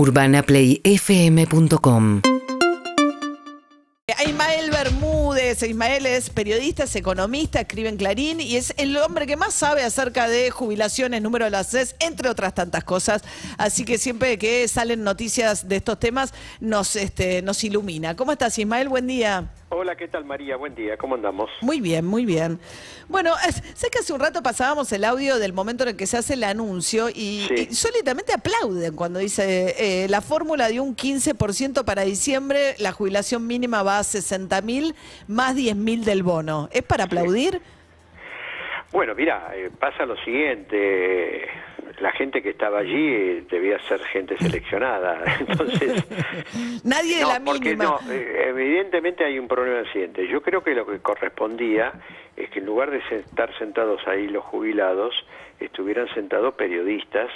UrbanaPlayFM.com Ismael Bermúdez, Ismael es periodista, es economista, escribe en Clarín y es el hombre que más sabe acerca de jubilaciones, número de las CES, entre otras tantas cosas. Así que siempre que salen noticias de estos temas nos, este, nos ilumina. ¿Cómo estás, Ismael? Buen día. Hola, ¿qué tal María? Buen día, ¿cómo andamos? Muy bien, muy bien. Bueno, es- sé que hace un rato pasábamos el audio del momento en el que se hace el anuncio y, Sí. y sólidamente aplauden cuando dice eh, la fórmula de un 15% para diciembre, la jubilación mínima va a 60 mil más 10 mil del bono. ¿Es para aplaudir? Bueno, mira, eh, pasa lo siguiente, la gente que estaba allí eh, debía ser gente seleccionada, entonces... Nadie de no, la porque mínima. no, eh, evidentemente hay un problema siguiente. Yo creo que lo que correspondía es que en lugar de estar sentados ahí los jubilados, estuvieran sentados periodistas,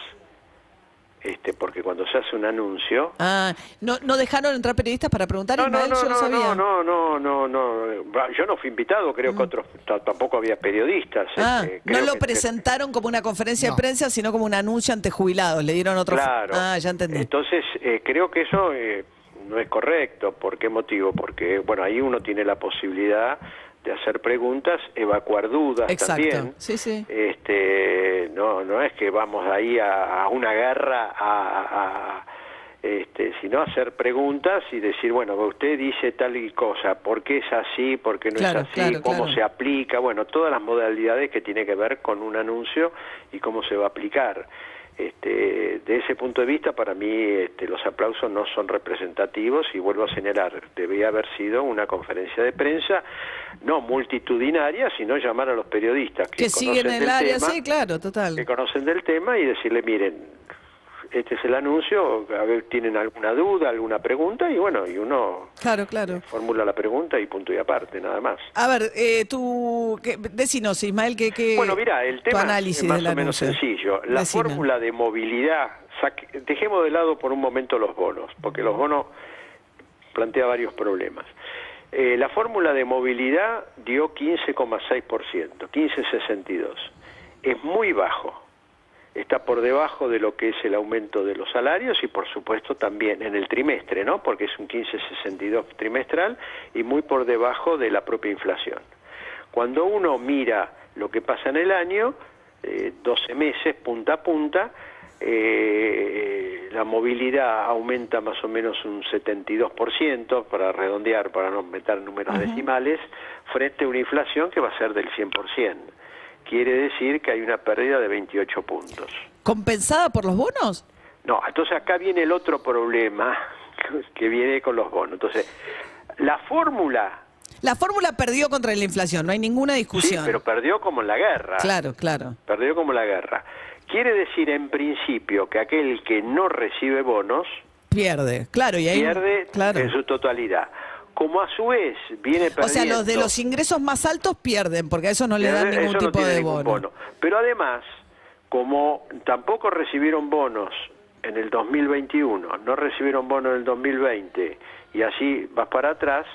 este, porque cuando se hace un anuncio... Ah, ¿no, ¿no dejaron entrar periodistas para preguntar? No, no, no, Yo no no, sabía. no, no, Yo no fui invitado, creo que otros t- tampoco había periodistas. Ah, este, no lo que- presentaron como una conferencia No. de prensa, sino como un anuncio ante jubilados. Le dieron otro. Claro. Ah, ya entendí. Entonces, eh, creo que eso eh, no es correcto. ¿Por qué motivo? Porque, bueno, ahí uno tiene la posibilidad de hacer preguntas, evacuar dudas Exacto. también. Sí, sí. Este, no, no es que vamos ahí a, a una guerra a, a- a, este, sino hacer preguntas y decir, bueno, usted dice tal y cosa, ¿por qué es así? ¿Por qué no Claro, es así? claro, ¿Cómo claro. se aplica? Bueno, todas las modalidades que tiene que ver con un anuncio y cómo se va a aplicar. Este, de ese punto de vista, para mí este, los aplausos no son representativos y vuelvo a señalar, debía haber sido una conferencia de prensa, no multitudinaria, sino llamar a los periodistas que, Que siguen el área, tema, sí, claro, total. que conocen del tema y decirle, miren, este es el anuncio, a ver, tienen alguna duda, alguna pregunta y bueno, y uno Claro, claro. formula la pregunta y punto y aparte, nada más. A ver, eh, tú, ¿qué- decinos, Ismael, que, que Bueno, mira, el tema análisis es más del o menos anuncio. sencillo. La Decime. fórmula de movilidad, saque- dejemos de lado por un momento los bonos, porque los bonos plantea varios problemas. Eh, la fórmula de movilidad dio 15,6%, 15,62. Es muy bajo. Está por debajo de lo que es el aumento de los salarios y por supuesto también en el trimestre, ¿no? Porque es un 15,62 trimestral y muy por debajo de la propia inflación. Cuando uno mira lo que pasa en el año, eh, 12 meses, punta a punta, eh, la movilidad aumenta más o menos un 72%, para redondear, para no meter números decimales, frente a una inflación que va a ser del 100%. Quiere decir que hay una pérdida de 28 puntos. ¿Compensada por los bonos? No, entonces acá viene el otro problema que viene con los bonos. Entonces, la fórmula La fórmula perdió contra la inflación, no hay ninguna Sí, discusión. pero perdió como en la guerra. Claro, claro. Perdió como en la guerra. Quiere decir, en principio, que aquel que no recibe bonos Pierde, claro, y ahí pierde claro. en su totalidad. Como a su vez viene perdiendo... O sea, los de los ingresos más altos pierden, porque a eso no le dan Pierde- ningún no tipo de bono. Pero además, como tampoco recibieron bonos en el 2021, no recibieron bonos en el 2020 y así vas para atrás,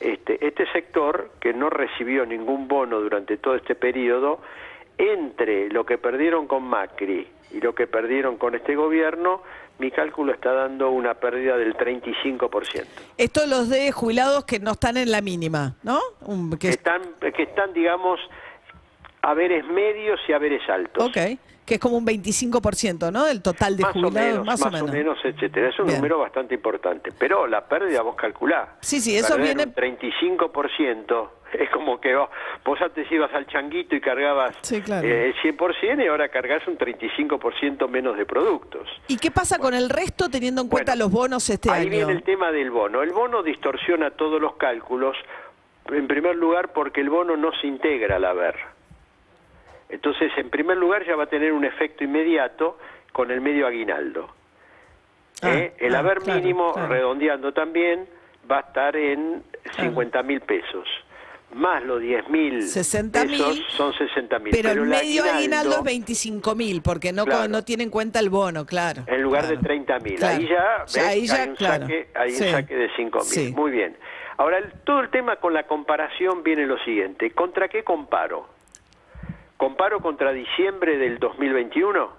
este, este sector que no recibió ningún bono durante todo este periodo, entre lo que perdieron con Macri y lo que perdieron con este gobierno, mi cálculo está dando una pérdida del 35%. Esto los de jubilados que no están en la mínima, ¿no? Un- que Que es- están, que están, digamos, haberes medios y haberes altos. ok, que es como un 25%, ¿no? Del total de más o jubilados, menos, más, o menos. etcétera. Es un Bien. número bastante importante. Pero la pérdida vos calculá. Sí, sí, eso viene- un 35% es como que vos, vos antes ibas al changuito y cargabas Sí, claro. eh, el 100% y ahora cargas un 35% menos de productos. ¿Y qué pasa con el resto teniendo en cuenta Bueno, los bonos este Ahí año? viene el tema del bono. El bono distorsiona todos los cálculos, en primer lugar porque el bono no se integra al haber. Entonces, en primer lugar, ya va a tener un efecto inmediato con el medio aguinaldo. Ah, ¿Eh? El ah, haber claro, mínimo, claro. redondeando también, va a estar en 50 mil pesos. Más los 10 mil 60.000, pesos son 60 mil. Pero, el medio aguinaldo es 25 mil, porque no, Claro. no tiene en cuenta el bono, claro. En lugar claro. de 30 mil. Claro. Ahí ya, ¿ves? ahí ya, hay, un saque, hay Sí. un saque de 5 mil. Sí. Muy bien. Ahora, el- todo el tema con la comparación viene lo siguiente. ¿Contra qué comparo? ¿Comparo contra diciembre del 2021?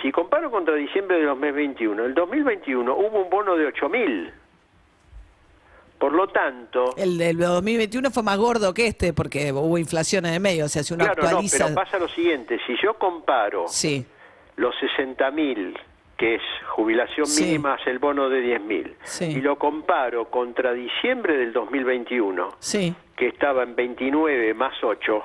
Si si comparo contra diciembre de 2021, el 2021 hubo un bono de 8 mil. Por lo tanto... El del 2021 fue más gordo que este porque hubo inflación en el medio, o sea, si uno claro, actualiza... no, pero pasa lo siguiente, si yo comparo Sí, los 60 mil, que es jubilación Sí. mínima más el bono de 10 mil, Sí. y lo comparo contra diciembre del 2021, sí. que que estaba en 29 más 8,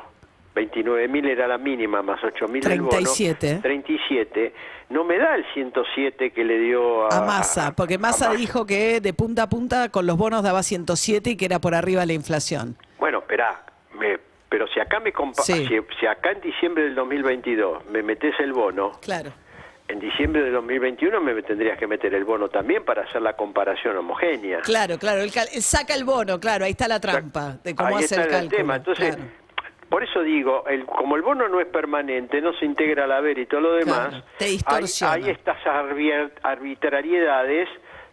29 mil era la mínima más 8 mil el bono, 37. 37, no me da el 107 que le dio a, A Massa, porque a Massa dijo que de punta a punta con los bonos daba 107 y que era por arriba la inflación. Bueno, esperá, me, pero si acá me compa- Sí. si, si acá en diciembre del 2022 me metes el bono, Claro. en diciembre del 2021 me tendrías que meter el bono también para hacer la comparación homogénea. Claro, claro, él saca el bono, claro, ahí está la trampa de cómo Ahí hace está el el cálculo. tema. Entonces, claro. Por eso digo, el, como el bono no es permanente, no se integra al haber y todo lo demás, Claro, te hay, hay estas arbitrariedades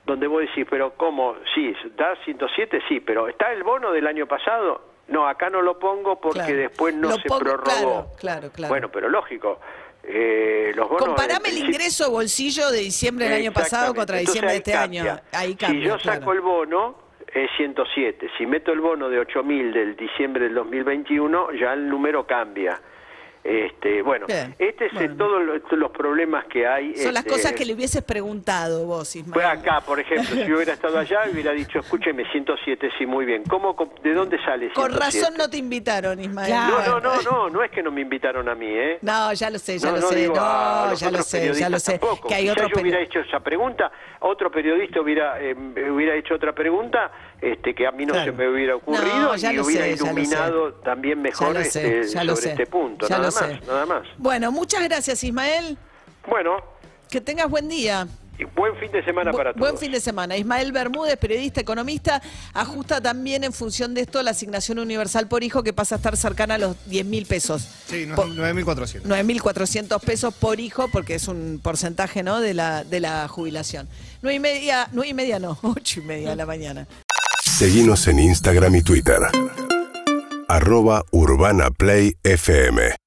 donde vos decís, pero ¿cómo? Sí, da 107, sí, pero ¿está el bono del año pasado? No, acá no lo pongo porque Claro. después no Lo se pongo- prorrogó. claro, claro, claro. Bueno, pero lógico. Eh, los bonos Comparame el ingreso bolsillo de diciembre del año pasado contra diciembre de este cambia. año. Ahí cambia. Si yo saco el bono, es 107. Si meto el bono de 8.000 del diciembre del 2021, ya el número cambia. Este, bueno, Bien, este es bueno. todos los, los problemas que hay. Son las este, cosas que le hubieses preguntado vos, Ismael. Fue acá, por ejemplo, si yo hubiera estado allá, hubiera dicho, escúcheme, 107, sí, muy bien. ¿Cómo, ¿De dónde sale 107? Con razón no te invitaron, Ismael. No, no, no, no, no es que no me invitaron a mí, ¿eh? No, ya lo sé, ya No, lo no sé. digo No, ya lo sé, ya lo sé. tampoco. Que hay otro yo hubiera hecho esa pregunta, otro periodista hubiera eh, hubiera hecho otra pregunta este, que a mí no Claro. se me hubiera ocurrido No, y lo hubiera sé, iluminado también mejor sé, este, sobre sé. este punto. Ya nada más, sé. nada más. Bueno, muchas gracias, Ismael. Bueno, Que tengas buen día. y buen fin de semana para todos. Buen fin de semana. Ismael Bermúdez, periodista, economista, ajusta también en función de esto la asignación universal por hijo que pasa a estar cercana a los 10 mil pesos. Sí, no- Po- 9.400. 9.400 pesos por hijo, porque es un porcentaje ¿no? de, la, de la jubilación. 9 y media, 9 y media no, 8 y media de la mañana. Seguimos en Instagram y Twitter. Arroba Urbana Play FM.